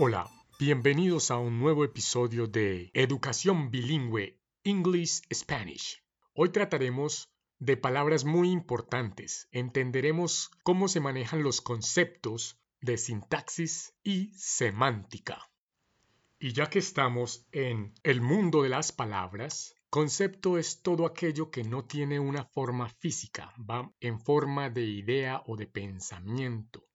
Hola, bienvenidos a un nuevo episodio de Educación Bilingüe English Spanish. Hoy trataremos de palabras muy importantes. Entenderemos cómo se manejan los conceptos de sintaxis y semántica. Y ya que estamos en el mundo de las palabras, concepto es todo aquello que no tiene una forma física, va en forma de idea o de pensamiento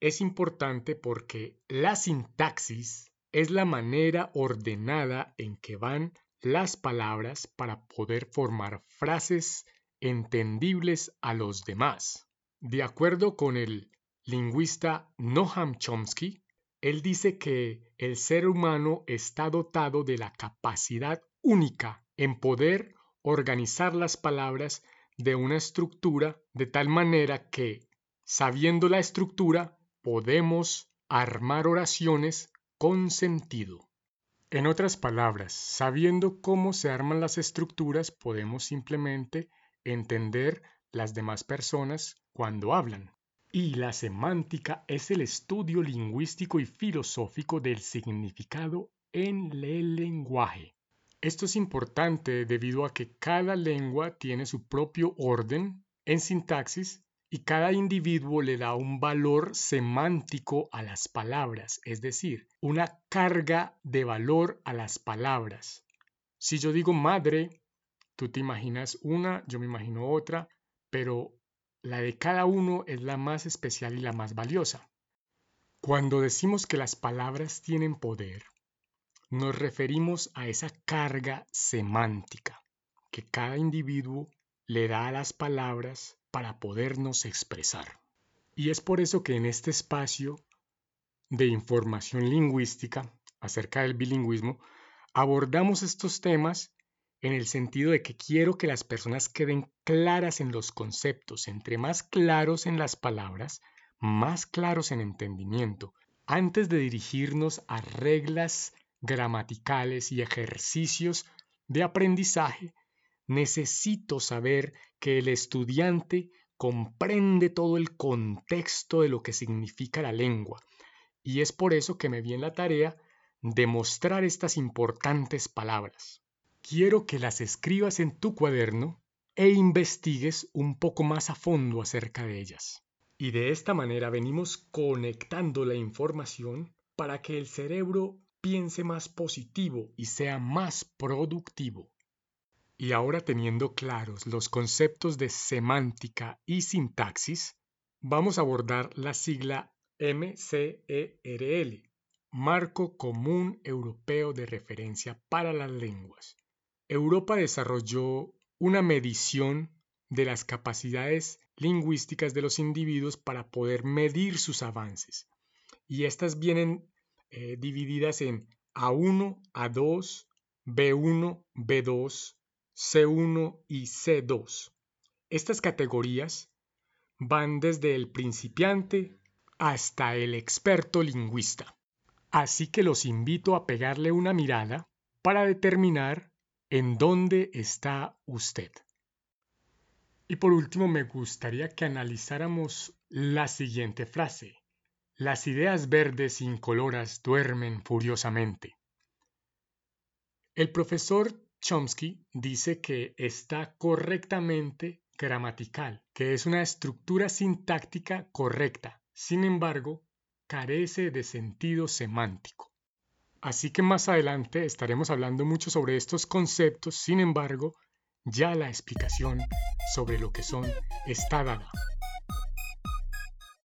es importante porque la sintaxis es la manera ordenada en que van las palabras para poder formar frases entendibles a los demás. De acuerdo con el lingüista Noam Chomsky, él dice que el ser humano está dotado de la capacidad única en poder organizar las palabras de una estructura de tal manera que, sabiendo la estructura, podemos armar oraciones con sentido. En otras palabras, sabiendo cómo se arman las estructuras, podemos simplemente entender las demás personas cuando hablan. Y la semántica es el estudio lingüístico y filosófico del significado en el lenguaje. Esto es importante debido a que cada lengua tiene su propio orden en sintaxis y cada individuo le da un valor semántico a las palabras, es decir, una carga de valor a las palabras. Si yo digo madre, tú te imaginas una, yo me imagino otra, pero la de cada uno es la más especial y la más valiosa. Cuando decimos que las palabras tienen poder, nos referimos a esa carga semántica que cada individuo le da a las palabras para podernos expresar. Y es por eso que en este espacio de información lingüística acerca del bilingüismo abordamos estos temas en el sentido de que quiero que las personas queden claras en los conceptos, entre más claros en las palabras, más claros en entendimiento, antes de dirigirnos a reglas gramaticales y ejercicios de aprendizaje necesito saber que el estudiante comprende todo el contexto de lo que significa la lengua, y es por eso que me vi en la tarea de mostrar estas importantes palabras. Quiero que las escribas en tu cuaderno e investigues un poco más a fondo acerca de ellas. Y de esta manera venimos conectando la información para que el cerebro piense más positivo y sea más productivo. Y ahora teniendo claros los conceptos de semántica y sintaxis, vamos a abordar la sigla MCERL, Marco Común Europeo de Referencia para las Lenguas. Europa desarrolló una medición de las capacidades lingüísticas de los individuos para poder medir sus avances. Y estas vienen eh, divididas en A1, A2, B1, B2, C1 y C2. Estas categorías van desde el principiante hasta el experto lingüista. Así que los invito a pegarle una mirada para determinar en dónde está usted. Y por último me gustaría que analizáramos la siguiente frase. Las ideas verdes incoloras duermen furiosamente. El profesor Chomsky dice que está correctamente gramatical, que es una estructura sintáctica correcta. Sin embargo, carece de sentido semántico. Así que más adelante estaremos hablando mucho sobre estos conceptos, sin embargo, ya la explicación sobre lo que son está dada.